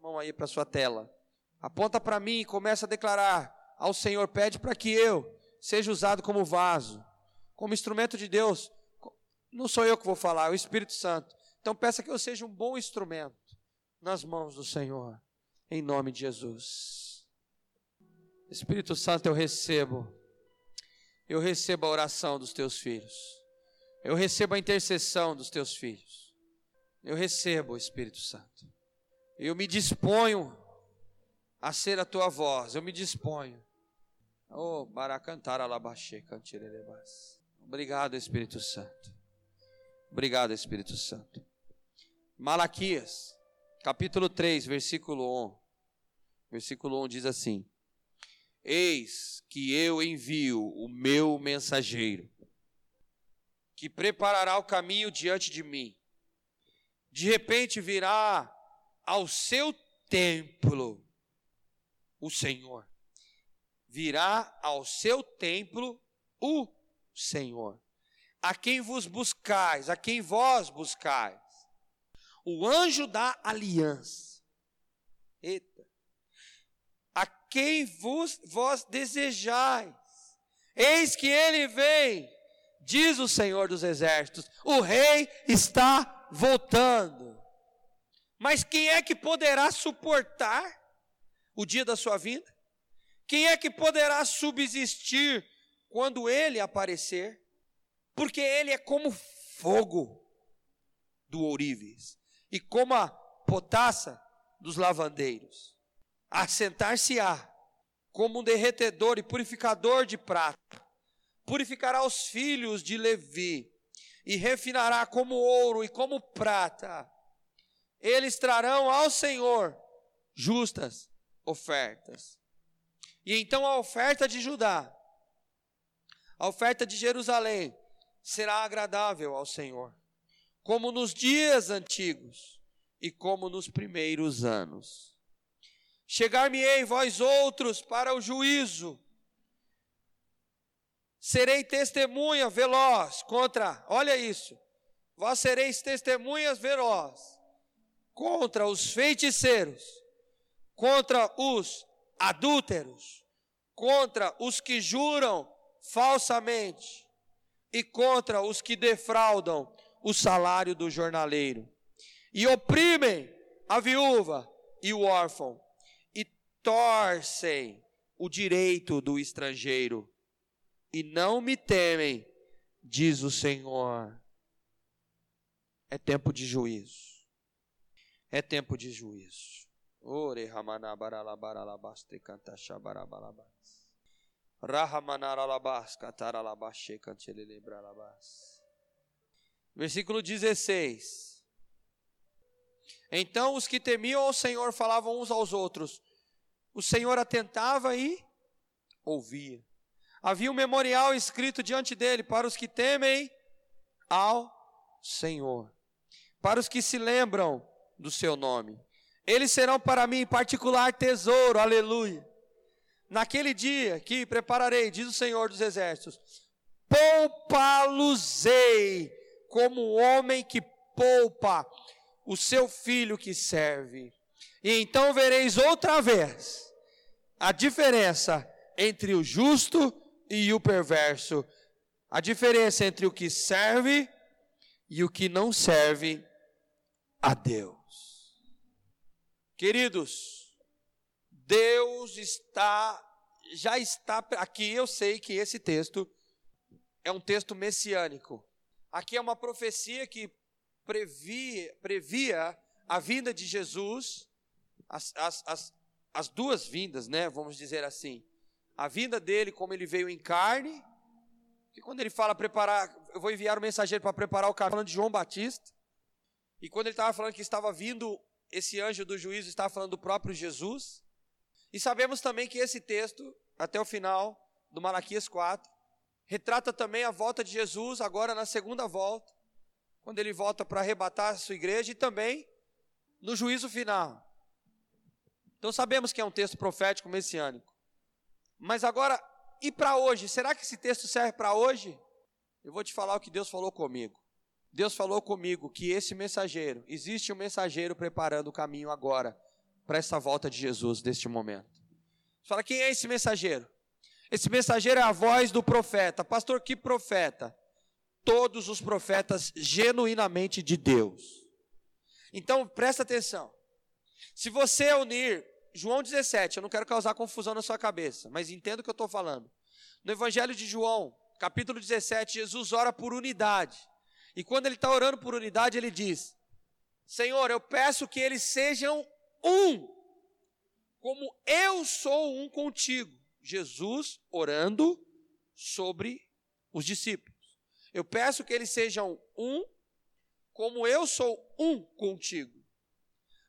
mão aí para sua tela. Aponta para mim e começa a declarar ao Senhor, pede para que eu seja usado como vaso, como instrumento de Deus. Não sou eu que vou falar, é o Espírito Santo. Então peça que eu seja um bom instrumento nas mãos do Senhor, em nome de Jesus. Espírito Santo, eu recebo, eu recebo a oração dos teus filhos, eu recebo a intercessão dos teus filhos, eu recebo o Espírito Santo, eu me disponho a ser a tua voz, eu me disponho. Oh, baracantar alabaxê, cantirerebas. Obrigado, Espírito Santo. Obrigado, Espírito Santo. Malaquias, capítulo 3, versículo 1. Versículo 1 diz assim: Eis que eu envio o meu mensageiro, que preparará o caminho diante de mim. De repente virá ao seu templo o Senhor. Virá ao seu templo o Senhor. A quem vos buscais, a quem vós buscais. O anjo da aliança. Eita. A quem vos, vós desejais. Eis que ele vem, diz o Senhor dos exércitos. O rei está voltando. Mas quem é que poderá suportar o dia da sua vinda? Quem é que poderá subsistir quando ele aparecer? Porque ele é como fogo do ourives e como a potassa dos lavandeiros. Assentar-se-á como um derretedor e purificador de prata. Purificará os filhos de Levi e refinará como ouro e como prata. Eles trarão ao Senhor justas ofertas. E então a oferta de Judá, a oferta de Jerusalém, será agradável ao Senhor, como nos dias antigos e como nos primeiros anos. Chegar-me-ei vós outros para o juízo, serei testemunha veloz contra, olha isso, vós sereis testemunhas veloz contra os feiticeiros contra os adúlteros, contra os que juram falsamente e contra os que defraudam o salário do jornaleiro e oprimem a viúva e o órfão e torcem o direito do estrangeiro e não me temem, diz o Senhor. É tempo de juízo. É tempo de juízo. Ore ramana baralabaralabas te canta shabarabalabas. Rahamanaralabas cataralabashe cantelebralabas. Versículo 16. Então os que temiam ao Senhor falavam uns aos outros. O Senhor atentava e ouvia. Havia um memorial escrito diante dele para os que temem ao Senhor, para os que se lembram do seu nome. Eles serão para mim particular tesouro, aleluia. Naquele dia que prepararei, diz o Senhor dos Exércitos, poupá-los-ei como o homem que poupa o seu filho que serve. E então vereis outra vez a diferença entre o justo e o perverso, a diferença entre o que serve e o que não serve a Deus. Queridos, Deus está, já está, aqui eu sei que esse texto é um texto messiânico. Aqui é uma profecia que previa, previa a vinda de Jesus, as, as, as, as duas vindas, né? Vamos dizer assim. A vinda dele, como ele veio em carne, que quando ele fala preparar, eu vou enviar o um mensageiro para preparar o caminho, de João Batista. E quando ele estava falando que estava vindo esse anjo do juízo está falando do próprio Jesus. E sabemos também que esse texto, até o final do Malaquias 4, retrata também a volta de Jesus agora na segunda volta, quando ele volta para arrebatar a sua igreja e também no juízo final. Então sabemos que é um texto profético messiânico. Mas agora, e para hoje? Será que esse texto serve para hoje? Eu vou te falar o que Deus falou comigo. Deus falou comigo que esse mensageiro, existe um mensageiro preparando o caminho agora para essa volta de Jesus neste momento. Fala, quem é esse mensageiro? Esse mensageiro é a voz do profeta. Pastor, que profeta? Todos os profetas genuinamente de Deus. Então, presta atenção. Se você unir João 17, eu não quero causar confusão na sua cabeça, mas entenda o que eu estou falando. No Evangelho de João, capítulo 17, Jesus ora por unidade. E quando ele está orando por unidade, ele diz: Senhor, eu peço que eles sejam um, como eu sou um contigo. Jesus orando sobre os discípulos. Eu peço que eles sejam um, como eu sou um contigo.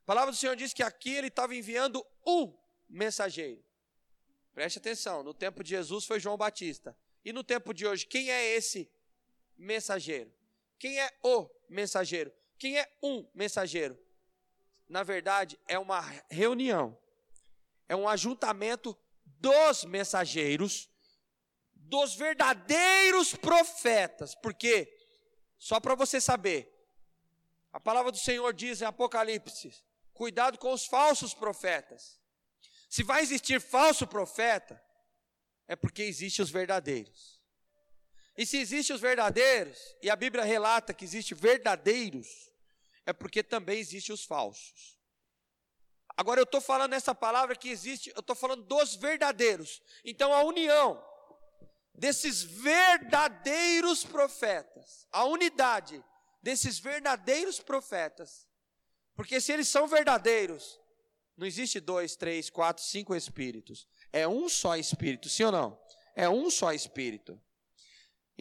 A palavra do Senhor diz que aqui ele estava enviando um mensageiro. Preste atenção, no tempo de Jesus foi João Batista. E no tempo de hoje, quem é esse mensageiro? Quem é o mensageiro? Quem é um mensageiro? Na verdade, é uma reunião, é um ajuntamento dos mensageiros, dos verdadeiros profetas, porque, só para você saber, a palavra do Senhor diz em Apocalipse: cuidado com os falsos profetas. Se vai existir falso profeta, é porque existem os verdadeiros. E se existem os verdadeiros, e a Bíblia relata que existem verdadeiros, é porque também existem os falsos. Agora eu estou falando essa palavra que existe, eu estou falando dos verdadeiros. Então a união desses verdadeiros profetas, a unidade desses verdadeiros profetas, porque se eles são verdadeiros, não existe dois, três, quatro, cinco espíritos. É um só espírito, sim ou não? É um só espírito.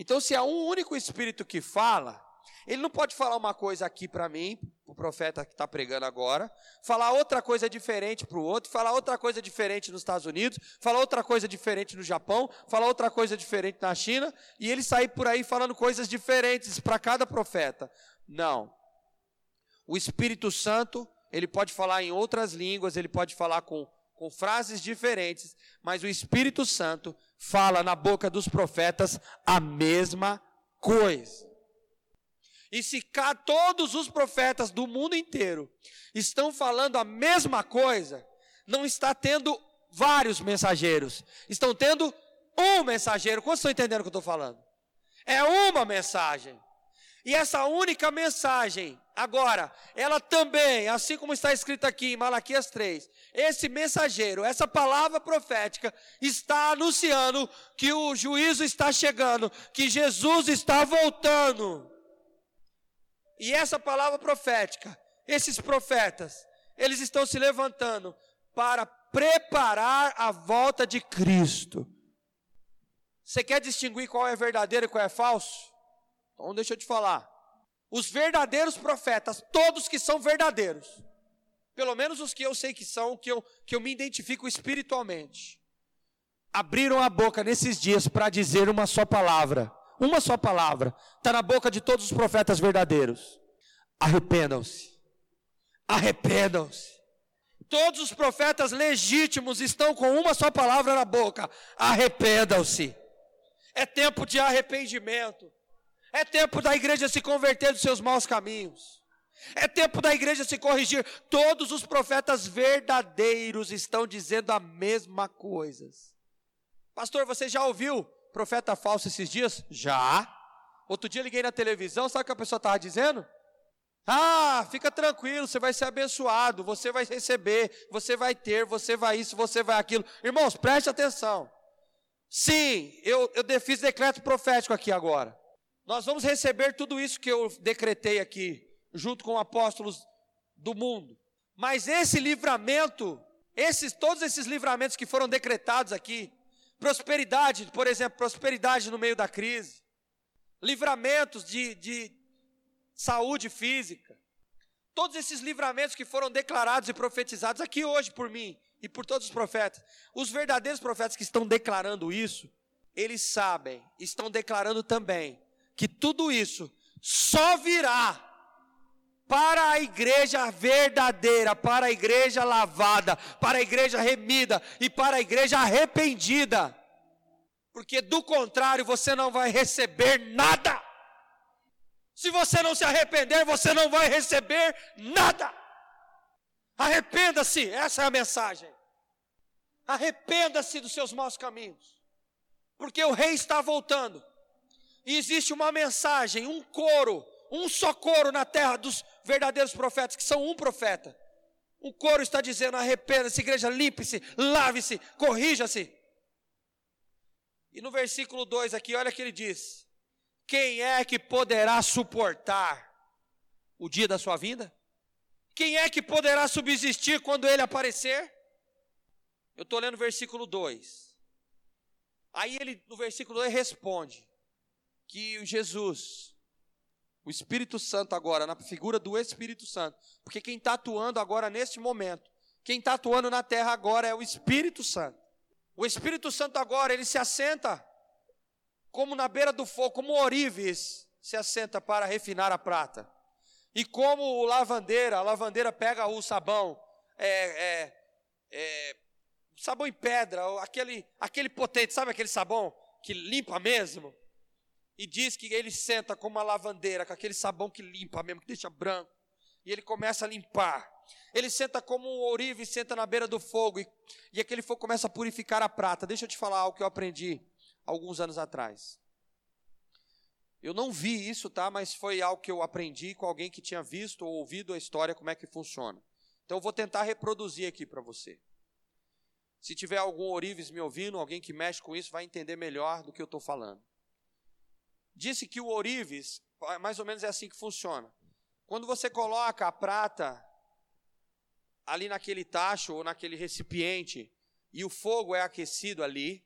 Então, se é um único espírito que fala, ele não pode falar uma coisa aqui para mim, o profeta que está pregando agora, falar outra coisa diferente para o outro, falar outra coisa diferente nos Estados Unidos, falar outra coisa diferente no Japão, falar outra coisa diferente na China, e ele sair por aí falando coisas diferentes para cada profeta. Não. O Espírito Santo, ele pode falar em outras línguas, ele pode falar com, com frases diferentes, mas o Espírito Santo fala na boca dos profetas a mesma coisa. E se cá todos os profetas do mundo inteiro estão falando a mesma coisa, não está tendo vários mensageiros, estão tendo um mensageiro. Quantos estão entendendo o que eu estou falando? É uma mensagem. E essa única mensagem, agora, ela também, assim como está escrito aqui em Malaquias 3, esse mensageiro, essa palavra profética, está anunciando que o juízo está chegando, que Jesus está voltando. E essa palavra profética, esses profetas, eles estão se levantando para preparar a volta de Cristo. Você quer distinguir qual é verdadeiro e qual é falso? Então deixa eu te falar. Os verdadeiros profetas, todos que são verdadeiros, pelo menos os que eu sei que são, que eu, que eu me identifico espiritualmente, abriram a boca nesses dias para dizer uma só palavra. Uma só palavra. Está na boca de todos os profetas verdadeiros. Arrependam-se. Arrependam-se. Todos os profetas legítimos estão com uma só palavra na boca: arrependam-se. É tempo de arrependimento. É tempo da igreja se converter dos seus maus caminhos. É tempo da igreja se corrigir. Todos os profetas verdadeiros estão dizendo a mesma coisa. Pastor, você já ouviu profeta falso esses dias? Já. Outro dia liguei na televisão, sabe o que a pessoa estava dizendo? Ah, fica tranquilo, você vai ser abençoado, você vai receber, você vai ter, você vai isso, você vai aquilo. Irmãos, preste atenção. Sim, eu, eu fiz decreto profético aqui agora. Nós vamos receber tudo isso que eu decretei aqui, junto com apóstolos do mundo. Mas esse livramento, esses, todos esses livramentos que foram decretados aqui, prosperidade, por exemplo, prosperidade no meio da crise, livramentos de, de saúde física, todos esses livramentos que foram declarados e profetizados aqui hoje por mim e por todos os profetas, os verdadeiros profetas que estão declarando isso, eles sabem, estão declarando também que tudo isso só virá para a igreja verdadeira, para a igreja lavada, para a igreja remida e para a igreja arrependida. Porque do contrário você não vai receber nada. Se você não se arrepender, você não vai receber nada. Arrependa-se, essa é a mensagem. Arrependa-se dos seus maus caminhos, porque o rei está voltando. E existe uma mensagem, um coro, um só coro na terra dos verdadeiros profetas, que são um profeta. O coro está dizendo: arrependa-se, igreja, limpe-se, lave-se, corrija-se. E no versículo 2 aqui, olha que ele diz: Quem é que poderá suportar o dia da sua vinda? Quem é que poderá subsistir quando ele aparecer? Eu estou lendo o versículo 2. Aí ele, no versículo 2, responde que Jesus, o Espírito Santo agora, na figura do Espírito Santo, porque quem está atuando agora neste momento, quem está atuando na terra agora é o Espírito Santo. O Espírito Santo agora, ele se assenta como na beira do fogo, como Orives se assenta para refinar a prata. E como o lavandeira, a lavandeira pega o sabão, é, é, é, sabão em pedra, aquele, aquele potente, sabe aquele sabão que limpa mesmo? E diz que ele senta como uma lavandeira, com aquele sabão que limpa mesmo, que deixa branco. E ele começa a limpar. Ele senta como um ourive, senta na beira do fogo, e, e aquele fogo começa a purificar a prata. Deixa eu te falar algo que eu aprendi alguns anos atrás. Eu não vi isso, tá? Mas foi algo que eu aprendi com alguém que tinha visto ou ouvido a história, como é que funciona. Então eu vou tentar reproduzir aqui para você. Se tiver algum ourives me ouvindo, alguém que mexe com isso, vai entender melhor do que eu estou falando. Disse que o ourives, mais ou menos é assim que funciona. Quando você coloca a prata ali naquele tacho ou naquele recipiente e o fogo é aquecido ali,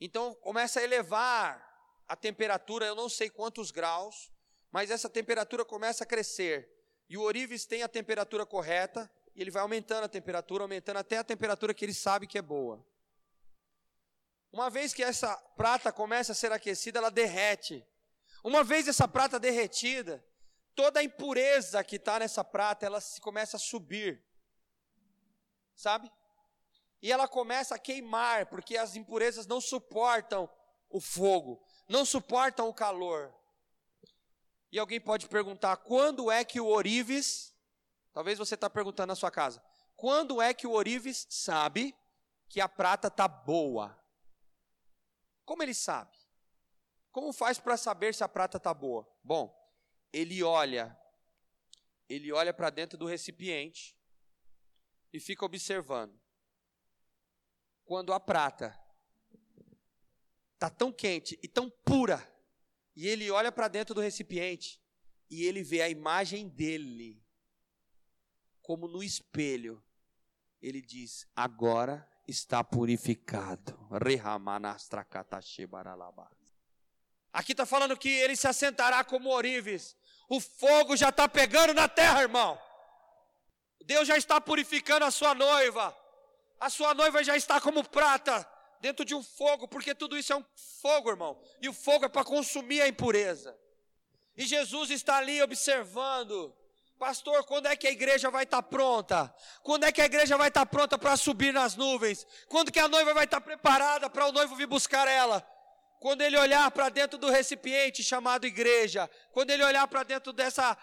então começa a elevar a temperatura, eu não sei quantos graus, mas essa temperatura começa a crescer. E o orives tem a temperatura correta, e ele vai aumentando a temperatura, aumentando até a temperatura que ele sabe que é boa. Uma vez que essa prata começa a ser aquecida, ela derrete. Uma vez essa prata derretida, toda a impureza que está nessa prata, ela se começa a subir. Sabe? E ela começa a queimar, porque as impurezas não suportam o fogo não suportam o calor. E alguém pode perguntar: quando é que o Orives, talvez você está perguntando na sua casa, quando é que o Orives sabe que a prata está boa? Como ele sabe? Como faz para saber se a prata está boa? Bom, ele olha, ele olha para dentro do recipiente e fica observando. Quando a prata está tão quente e tão pura, e ele olha para dentro do recipiente e ele vê a imagem dele, como no espelho. Ele diz: Agora está purificado. Aqui está falando que ele se assentará como orives. O fogo já está pegando na terra, irmão. Deus já está purificando a sua noiva. A sua noiva já está como prata dentro de um fogo, porque tudo isso é um fogo, irmão. E o fogo é para consumir a impureza. E Jesus está ali observando. Pastor, quando é que a igreja vai estar tá pronta? Quando é que a igreja vai estar tá pronta para subir nas nuvens? Quando que a noiva vai estar tá preparada para o noivo vir buscar ela? Quando ele olhar para dentro do recipiente chamado igreja, quando ele olhar para dentro dessa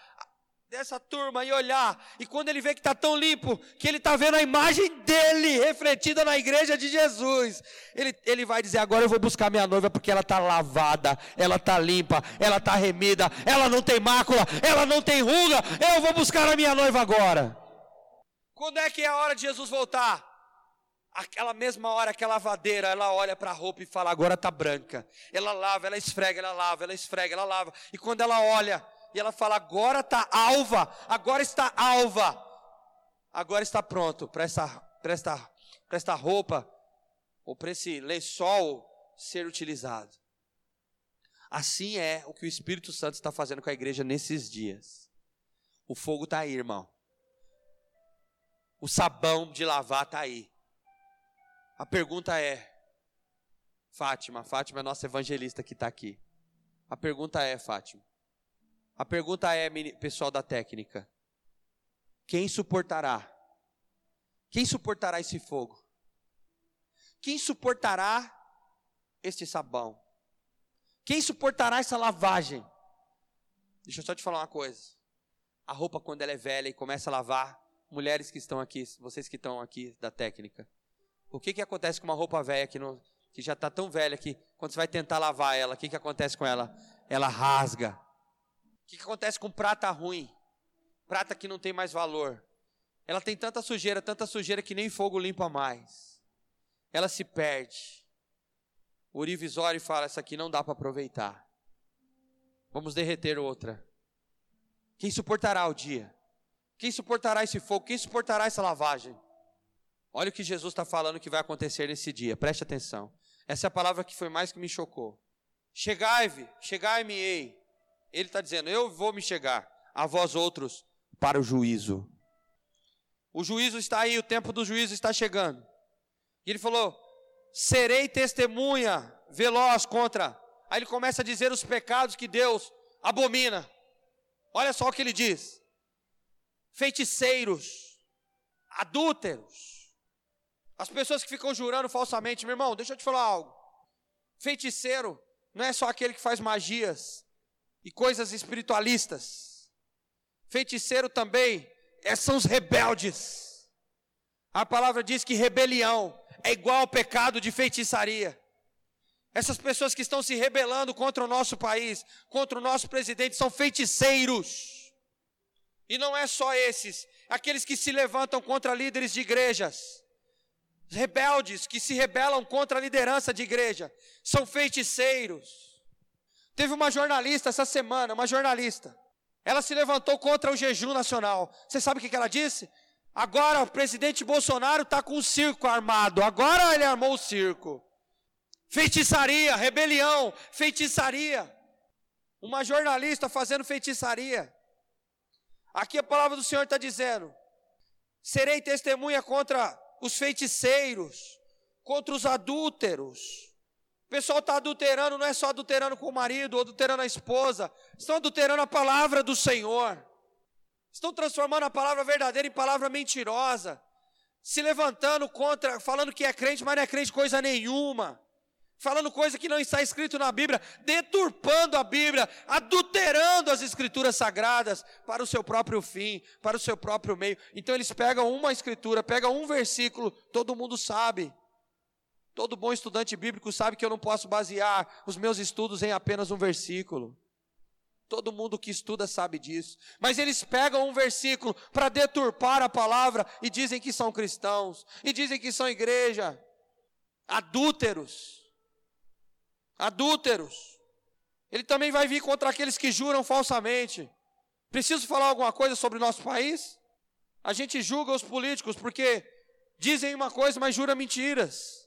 dessa turma e olhar, e quando ele vê que está tão limpo, que ele está vendo a imagem dele refletida na igreja de Jesus, ele, ele vai dizer: Agora eu vou buscar minha noiva porque ela está lavada, ela está limpa, ela está remida, ela não tem mácula, ela não tem ruga, eu vou buscar a minha noiva agora. Quando é que é a hora de Jesus voltar? Aquela mesma hora que a lavadeira, ela olha para a roupa e fala: Agora está branca. Ela lava, ela esfrega, ela lava, ela esfrega, ela lava. E quando ela olha, e ela fala: agora está alva, agora está alva, agora está pronto para essa, para esta, esta roupa, ou para esse lençol ser utilizado. Assim é o que o Espírito Santo está fazendo com a igreja nesses dias. O fogo está aí, irmão. O sabão de lavar está aí. A pergunta é, Fátima, Fátima é nossa evangelista que está aqui. A pergunta é, Fátima, a pergunta é, pessoal da técnica: quem suportará? Quem suportará esse fogo? Quem suportará este sabão? Quem suportará essa lavagem? Deixa eu só te falar uma coisa. A roupa, quando ela é velha e começa a lavar, mulheres que estão aqui, vocês que estão aqui da técnica. O que, que acontece com uma roupa velha que, não, que já está tão velha que quando você vai tentar lavar ela, o que, que acontece com ela? Ela rasga. Que, que acontece com prata ruim? Prata que não tem mais valor. Ela tem tanta sujeira, tanta sujeira que nem fogo limpa mais. Ela se perde. O Urivisório fala: essa aqui não dá para aproveitar. Vamos derreter outra. Quem suportará o dia? Quem suportará esse fogo? Quem suportará essa lavagem? Olha o que Jesus está falando que vai acontecer nesse dia, preste atenção. Essa é a palavra que foi mais que me chocou. Chegai-me, chegai-me-ei. Ele está dizendo: Eu vou me chegar a vós outros para o juízo. O juízo está aí, o tempo do juízo está chegando. E ele falou: Serei testemunha veloz contra. Aí ele começa a dizer os pecados que Deus abomina. Olha só o que ele diz: feiticeiros, adúlteros, as pessoas que ficam jurando falsamente, meu irmão, deixa eu te falar algo. Feiticeiro não é só aquele que faz magias e coisas espiritualistas. Feiticeiro também é, são os rebeldes. A palavra diz que rebelião é igual ao pecado de feitiçaria. Essas pessoas que estão se rebelando contra o nosso país, contra o nosso presidente, são feiticeiros. E não é só esses, aqueles que se levantam contra líderes de igrejas rebeldes que se rebelam contra a liderança de igreja, são feiticeiros. Teve uma jornalista essa semana, uma jornalista. Ela se levantou contra o jejum nacional. Você sabe o que ela disse? Agora o presidente Bolsonaro está com o circo armado. Agora ele armou o circo. Feitiçaria, rebelião, feitiçaria. Uma jornalista fazendo feitiçaria. Aqui a palavra do Senhor está dizendo: serei testemunha contra os feiticeiros, contra os adúlteros. Pessoal está adulterando, não é só adulterando com o marido, ou adulterando a esposa, estão adulterando a palavra do Senhor. Estão transformando a palavra verdadeira em palavra mentirosa. Se levantando contra, falando que é crente, mas não é crente coisa nenhuma falando coisa que não está escrito na Bíblia, deturpando a Bíblia, adulterando as escrituras sagradas para o seu próprio fim, para o seu próprio meio. Então eles pegam uma escritura, pegam um versículo, todo mundo sabe. Todo bom estudante bíblico sabe que eu não posso basear os meus estudos em apenas um versículo. Todo mundo que estuda sabe disso. Mas eles pegam um versículo para deturpar a palavra e dizem que são cristãos, e dizem que são igreja. Adúlteros adúlteros. Ele também vai vir contra aqueles que juram falsamente. Preciso falar alguma coisa sobre o nosso país? A gente julga os políticos porque dizem uma coisa, mas jura mentiras.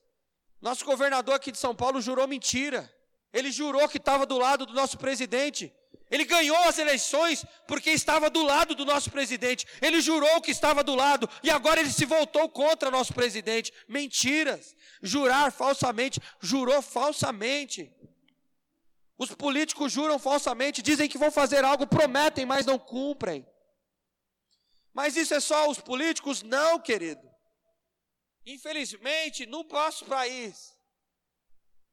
Nosso governador aqui de São Paulo jurou mentira. Ele jurou que estava do lado do nosso presidente. Ele ganhou as eleições porque estava do lado do nosso presidente. Ele jurou que estava do lado e agora ele se voltou contra nosso presidente. Mentiras. Jurar falsamente. Jurou falsamente. Os políticos juram falsamente, dizem que vão fazer algo, prometem, mas não cumprem. Mas isso é só os políticos? Não, querido. Infelizmente, no nosso país,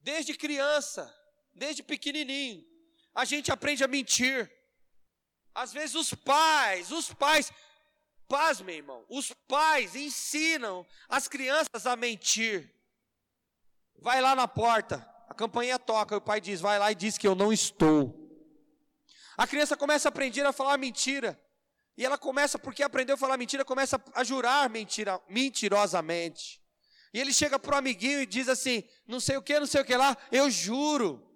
desde criança, desde pequenininho, a gente aprende a mentir. Às vezes os pais, os pais, pasmem, irmão, os pais ensinam as crianças a mentir. Vai lá na porta, a campainha toca, e o pai diz: vai lá e diz que eu não estou. A criança começa a aprender a falar mentira. E ela começa, porque aprendeu a falar mentira, começa a jurar mentira, mentirosamente. E ele chega para o amiguinho e diz assim: não sei o que, não sei o que lá, eu juro.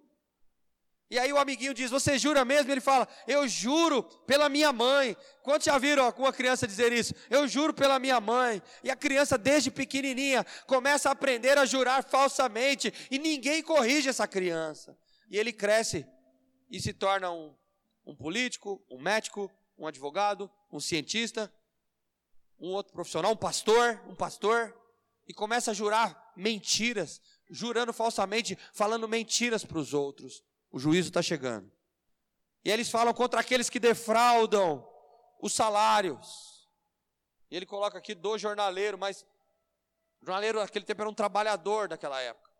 E aí o amiguinho diz: Você jura mesmo? Ele fala: Eu juro pela minha mãe. Quantos já viram alguma criança dizer isso? Eu juro pela minha mãe. E a criança, desde pequenininha, começa a aprender a jurar falsamente. E ninguém corrige essa criança. E ele cresce e se torna um, um político, um médico, um advogado, um cientista, um outro profissional, um pastor, um pastor. E começa a jurar mentiras, jurando falsamente, falando mentiras para os outros. O juízo está chegando. E eles falam contra aqueles que defraudam os salários. E ele coloca aqui do jornaleiro, mas o jornaleiro naquele tempo era um trabalhador daquela época.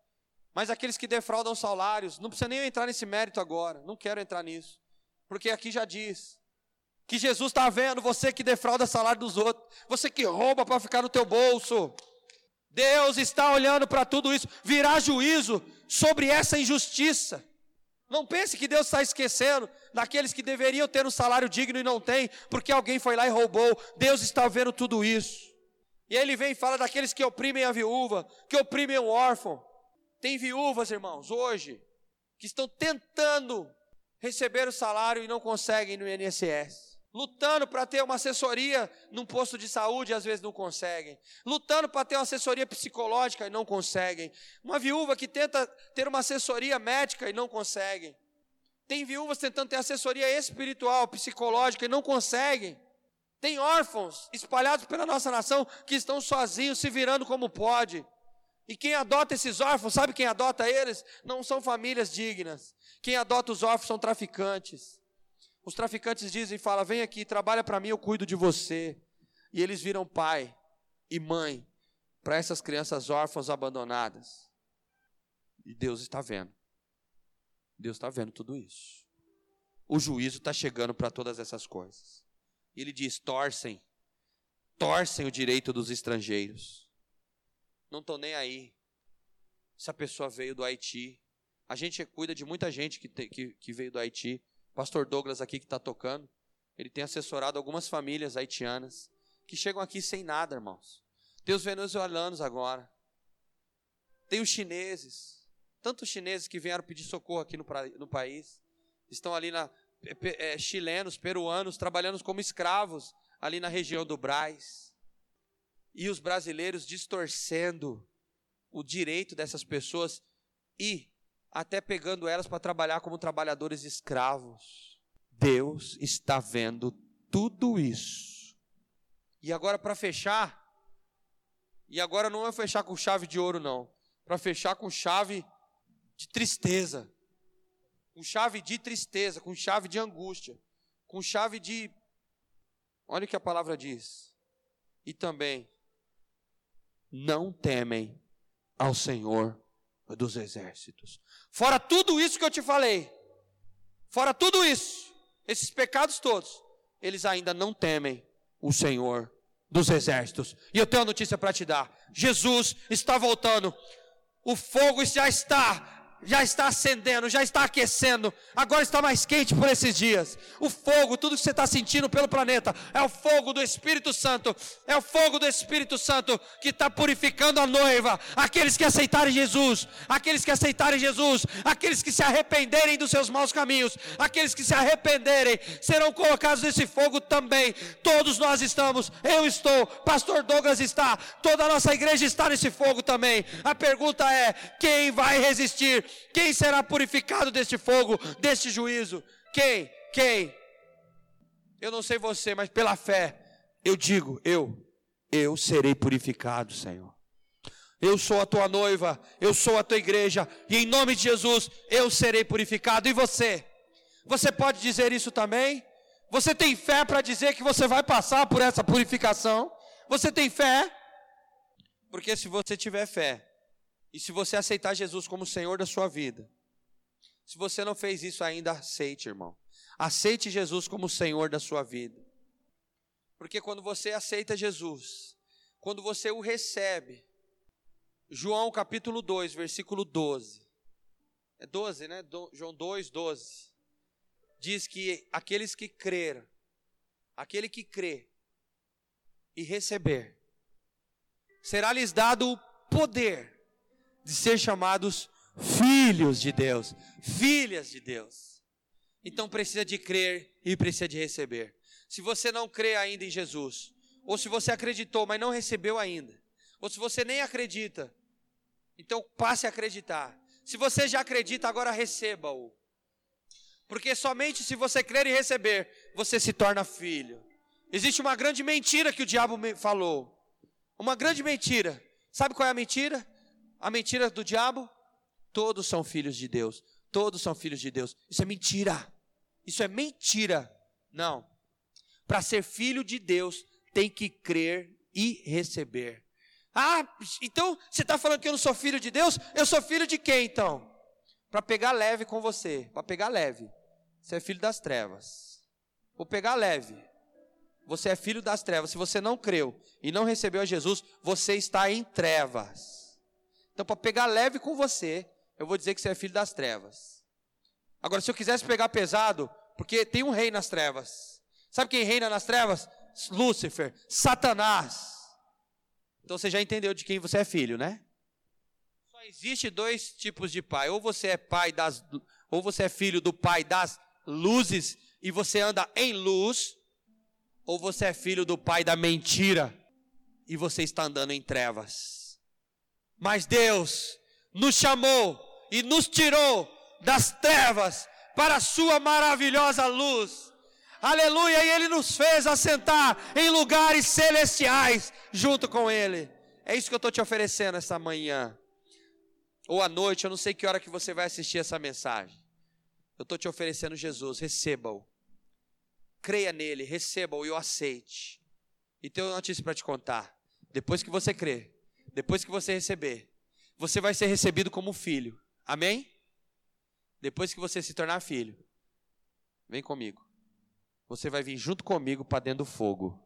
Mas aqueles que defraudam salários, não precisa nem entrar nesse mérito agora, não quero entrar nisso. Porque aqui já diz: Que Jesus está vendo você que defrauda salário dos outros, você que rouba para ficar no teu bolso. Deus está olhando para tudo isso, virá juízo sobre essa injustiça. Não pense que Deus está esquecendo daqueles que deveriam ter um salário digno e não tem, porque alguém foi lá e roubou. Deus está vendo tudo isso. E ele vem e fala daqueles que oprimem a viúva, que oprimem o órfão. Tem viúvas, irmãos, hoje, que estão tentando receber o salário e não conseguem no INSS. Lutando para ter uma assessoria num posto de saúde e às vezes não conseguem. Lutando para ter uma assessoria psicológica e não conseguem. Uma viúva que tenta ter uma assessoria médica e não conseguem. Tem viúvas tentando ter assessoria espiritual, psicológica e não conseguem. Tem órfãos espalhados pela nossa nação que estão sozinhos, se virando como pode. E quem adota esses órfãos, sabe quem adota eles? Não são famílias dignas. Quem adota os órfãos são traficantes. Os traficantes dizem, fala, vem aqui, trabalha para mim, eu cuido de você. E eles viram pai e mãe para essas crianças órfãs abandonadas. E Deus está vendo. Deus está vendo tudo isso. O juízo está chegando para todas essas coisas. E ele diz: torcem, torcem o direito dos estrangeiros não estou nem aí se a pessoa veio do Haiti. A gente cuida de muita gente que, te, que, que veio do Haiti. Pastor Douglas aqui que está tocando, ele tem assessorado algumas famílias haitianas que chegam aqui sem nada, irmãos. Tem os venezuelanos agora. Tem os chineses. Tantos chineses que vieram pedir socorro aqui no, no país. Estão ali na. É, é, chilenos, peruanos, trabalhando como escravos ali na região do Braz e os brasileiros distorcendo o direito dessas pessoas e até pegando elas para trabalhar como trabalhadores escravos. Deus está vendo tudo isso. E agora para fechar, e agora não é fechar com chave de ouro não, para fechar com chave de tristeza. Com chave de tristeza, com chave de angústia, com chave de Olha o que a palavra diz. E também não temem ao Senhor dos exércitos. Fora tudo isso que eu te falei, fora tudo isso, esses pecados todos, eles ainda não temem o Senhor dos exércitos. E eu tenho uma notícia para te dar: Jesus está voltando, o fogo já está já está acendendo, já está aquecendo, agora está mais quente por esses dias. O fogo, tudo que você está sentindo pelo planeta, é o fogo do Espírito Santo, é o fogo do Espírito Santo que está purificando a noiva, aqueles que aceitarem Jesus, aqueles que aceitarem Jesus, aqueles que se arrependerem dos seus maus caminhos, aqueles que se arrependerem, serão colocados nesse fogo também. Todos nós estamos, eu estou, Pastor Douglas está, toda a nossa igreja está nesse fogo também. A pergunta é: quem vai resistir? Quem será purificado deste fogo, deste juízo? Quem? Quem? Eu não sei você, mas pela fé, eu digo, eu, eu serei purificado, Senhor. Eu sou a tua noiva, eu sou a tua igreja, e em nome de Jesus, eu serei purificado. E você? Você pode dizer isso também? Você tem fé para dizer que você vai passar por essa purificação? Você tem fé? Porque se você tiver fé, e se você aceitar Jesus como Senhor da sua vida, se você não fez isso ainda, aceite, irmão. Aceite Jesus como Senhor da sua vida. Porque quando você aceita Jesus, quando você o recebe, João capítulo 2, versículo 12. É 12, né? João 2, 12. Diz que aqueles que creram, aquele que crê e receber, será-lhes dado o poder de ser chamados filhos de Deus, filhas de Deus. Então precisa de crer e precisa de receber. Se você não crê ainda em Jesus, ou se você acreditou, mas não recebeu ainda, ou se você nem acredita, então passe a acreditar. Se você já acredita, agora receba-o. Porque somente se você crer e receber, você se torna filho. Existe uma grande mentira que o diabo me falou. Uma grande mentira. Sabe qual é a mentira? A mentira do diabo? Todos são filhos de Deus. Todos são filhos de Deus. Isso é mentira. Isso é mentira. Não. Para ser filho de Deus, tem que crer e receber. Ah, então você está falando que eu não sou filho de Deus? Eu sou filho de quem então? Para pegar leve com você. Para pegar leve. Você é filho das trevas. Vou pegar leve. Você é filho das trevas. Se você não creu e não recebeu a Jesus, você está em trevas. Então, para pegar leve com você, eu vou dizer que você é filho das trevas. Agora, se eu quisesse pegar pesado, porque tem um rei nas trevas. Sabe quem reina nas trevas? Lúcifer, Satanás. Então você já entendeu de quem você é filho, né? Só existe dois tipos de pai. Ou você é pai das ou você é filho do pai das luzes e você anda em luz, ou você é filho do pai da mentira e você está andando em trevas. Mas Deus nos chamou e nos tirou das trevas para a sua maravilhosa luz. Aleluia! E ele nos fez assentar em lugares celestiais junto com ele. É isso que eu estou te oferecendo essa manhã. Ou à noite, eu não sei que hora que você vai assistir essa mensagem. Eu estou te oferecendo Jesus, receba-o. Creia nele, receba-o e o aceite. E tenho uma notícia para te contar. Depois que você crer, depois que você receber, você vai ser recebido como filho. Amém? Depois que você se tornar filho, vem comigo. Você vai vir junto comigo para dentro do fogo.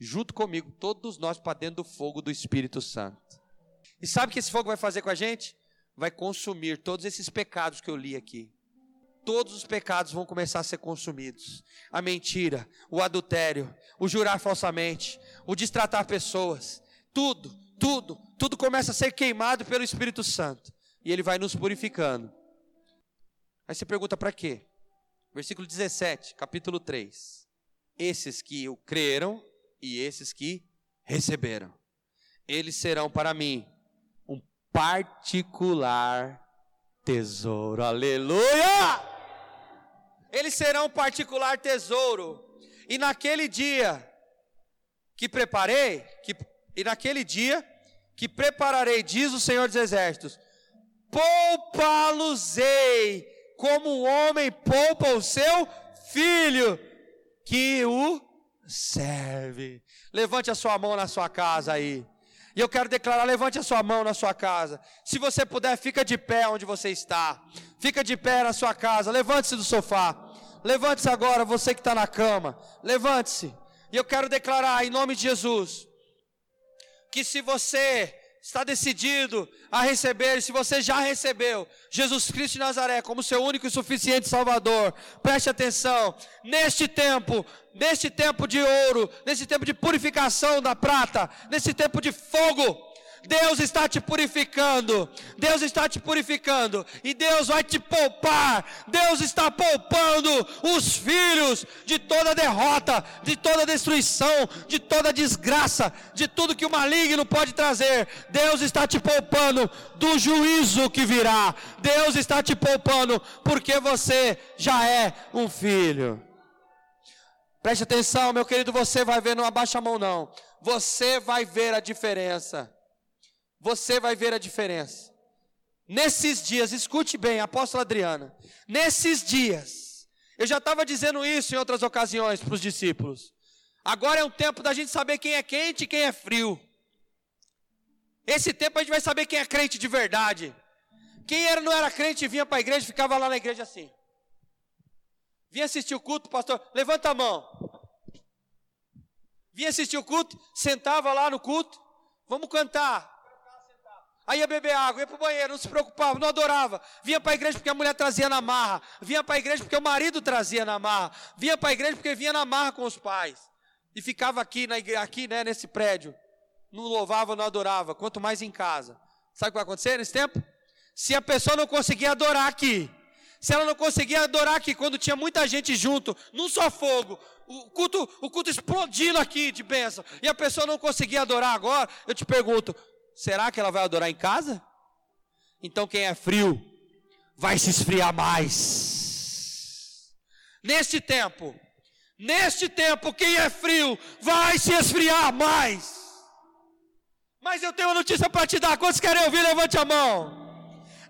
Junto comigo, todos nós para dentro do fogo do Espírito Santo. E sabe o que esse fogo vai fazer com a gente? Vai consumir todos esses pecados que eu li aqui todos os pecados vão começar a ser consumidos. A mentira, o adultério, o jurar falsamente, o destratar pessoas, tudo, tudo, tudo começa a ser queimado pelo Espírito Santo. E ele vai nos purificando. Aí você pergunta para quê? Versículo 17, capítulo 3. Esses que o creram e esses que receberam. Eles serão para mim um particular tesouro. Aleluia! eles serão particular tesouro. E naquele dia que preparei, que, e naquele dia que prepararei, diz o Senhor dos Exércitos, poupá-los-ei, como um homem poupa o seu filho, que o serve. Levante a sua mão na sua casa aí. E eu quero declarar: levante a sua mão na sua casa. Se você puder, fica de pé onde você está. Fica de pé na sua casa. Levante-se do sofá. Levante-se agora, você que está na cama. Levante-se. E eu quero declarar em nome de Jesus que se você está decidido a receber, se você já recebeu Jesus Cristo de Nazaré como seu único e suficiente Salvador, preste atenção, neste tempo, neste tempo de ouro, nesse tempo de purificação da prata, nesse tempo de fogo, Deus está te purificando. Deus está te purificando. E Deus vai te poupar. Deus está poupando os filhos de toda derrota, de toda destruição, de toda desgraça, de tudo que o maligno pode trazer. Deus está te poupando do juízo que virá. Deus está te poupando porque você já é um filho. Preste atenção, meu querido, você vai ver, não abaixa a mão não. Você vai ver a diferença você vai ver a diferença. Nesses dias, escute bem, apóstola Adriana, nesses dias, eu já estava dizendo isso em outras ocasiões para os discípulos. Agora é um tempo da gente saber quem é quente e quem é frio. Esse tempo a gente vai saber quem é crente de verdade. Quem era, não era crente e vinha para a igreja, ficava lá na igreja assim. Vinha assistir o culto, pastor, levanta a mão. Vinha assistir o culto, sentava lá no culto, vamos cantar. Aí ia beber água, ia para o banheiro, não se preocupava, não adorava. Vinha para a igreja porque a mulher trazia na marra. Vinha para a igreja porque o marido trazia na marra. Vinha para a igreja porque vinha na marra com os pais. E ficava aqui, na aqui né, nesse prédio. Não louvava, não adorava. Quanto mais em casa. Sabe o que vai acontecer nesse tempo? Se a pessoa não conseguia adorar aqui, se ela não conseguia adorar aqui, quando tinha muita gente junto, num só fogo, o culto, o culto explodindo aqui de bênção, e a pessoa não conseguia adorar agora, eu te pergunto, será que ela vai adorar em casa? Então quem é frio vai se esfriar mais. Neste tempo, neste tempo, quem é frio vai se esfriar mais. Mas eu tenho uma notícia para te dar. Quantos querem ouvir? Levante a mão.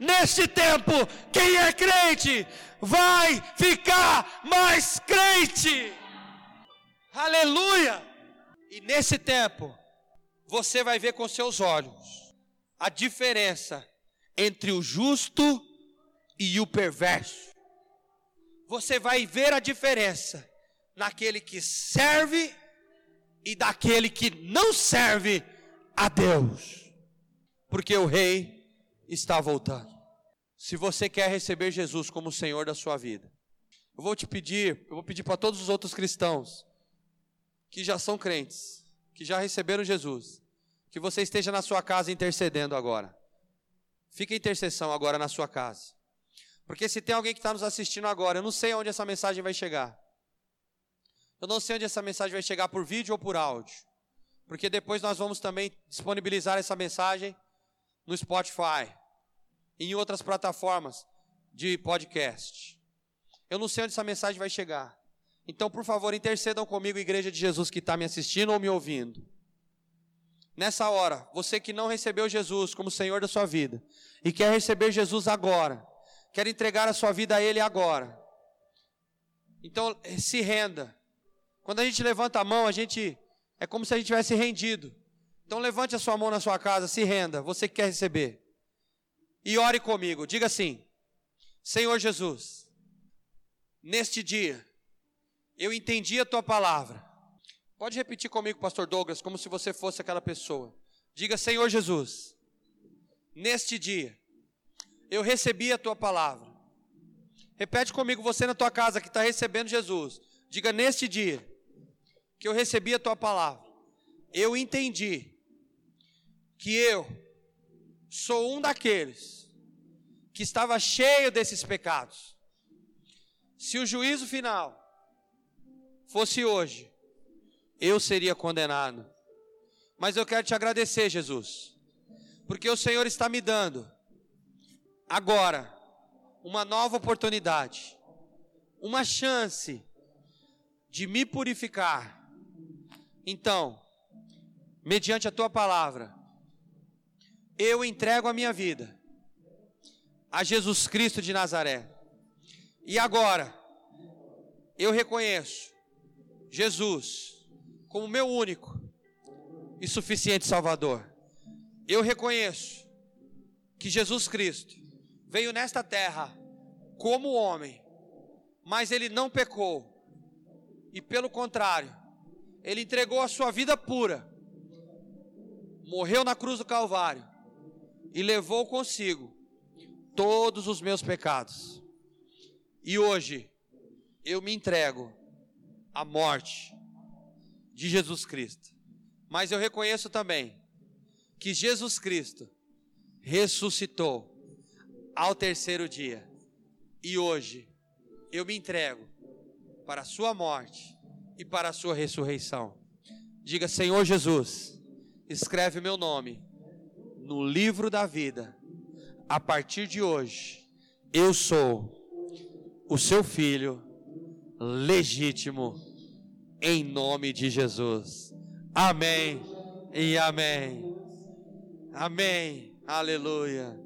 Neste tempo, quem é crente vai ficar mais crente. Aleluia! E nesse tempo, você vai ver com seus olhos a diferença entre o justo e o perverso. Você vai ver a diferença naquele que serve e daquele que não serve a Deus, porque o rei está voltando. Se você quer receber Jesus como Senhor da sua vida, eu vou te pedir, eu vou pedir para todos os outros cristãos que já são crentes, que já receberam Jesus, que você esteja na sua casa intercedendo agora. Fica intercessão agora na sua casa. Porque se tem alguém que está nos assistindo agora, eu não sei onde essa mensagem vai chegar. Eu não sei onde essa mensagem vai chegar por vídeo ou por áudio. Porque depois nós vamos também disponibilizar essa mensagem no Spotify e em outras plataformas de podcast. Eu não sei onde essa mensagem vai chegar. Então, por favor, intercedam comigo, Igreja de Jesus que está me assistindo ou me ouvindo. Nessa hora, você que não recebeu Jesus como Senhor da sua vida e quer receber Jesus agora, quer entregar a sua vida a Ele agora. Então, se renda. Quando a gente levanta a mão, a gente é como se a gente tivesse rendido. Então levante a sua mão na sua casa, se renda, você que quer receber. E ore comigo. Diga assim: Senhor Jesus, neste dia eu entendi a tua palavra. Pode repetir comigo, pastor Douglas, como se você fosse aquela pessoa. Diga: Senhor Jesus, neste dia eu recebi a tua palavra. Repete comigo, você na tua casa que está recebendo Jesus. Diga: neste dia que eu recebi a tua palavra, eu entendi que eu sou um daqueles que estava cheio desses pecados. Se o juízo final fosse hoje, eu seria condenado. Mas eu quero te agradecer, Jesus, porque o Senhor está me dando agora uma nova oportunidade, uma chance de me purificar então, mediante a tua palavra, eu entrego a minha vida a Jesus Cristo de Nazaré. E agora, eu reconheço Jesus como meu único e suficiente Salvador. Eu reconheço que Jesus Cristo veio nesta terra como homem, mas ele não pecou. E pelo contrário, ele entregou a sua vida pura, morreu na cruz do Calvário e levou consigo todos os meus pecados. E hoje eu me entrego à morte de Jesus Cristo. Mas eu reconheço também que Jesus Cristo ressuscitou ao terceiro dia. E hoje eu me entrego para a sua morte e para a sua ressurreição. Diga, Senhor Jesus, escreve meu nome no livro da vida. A partir de hoje, eu sou o seu filho legítimo, em nome de Jesus. Amém e amém. Amém. Aleluia.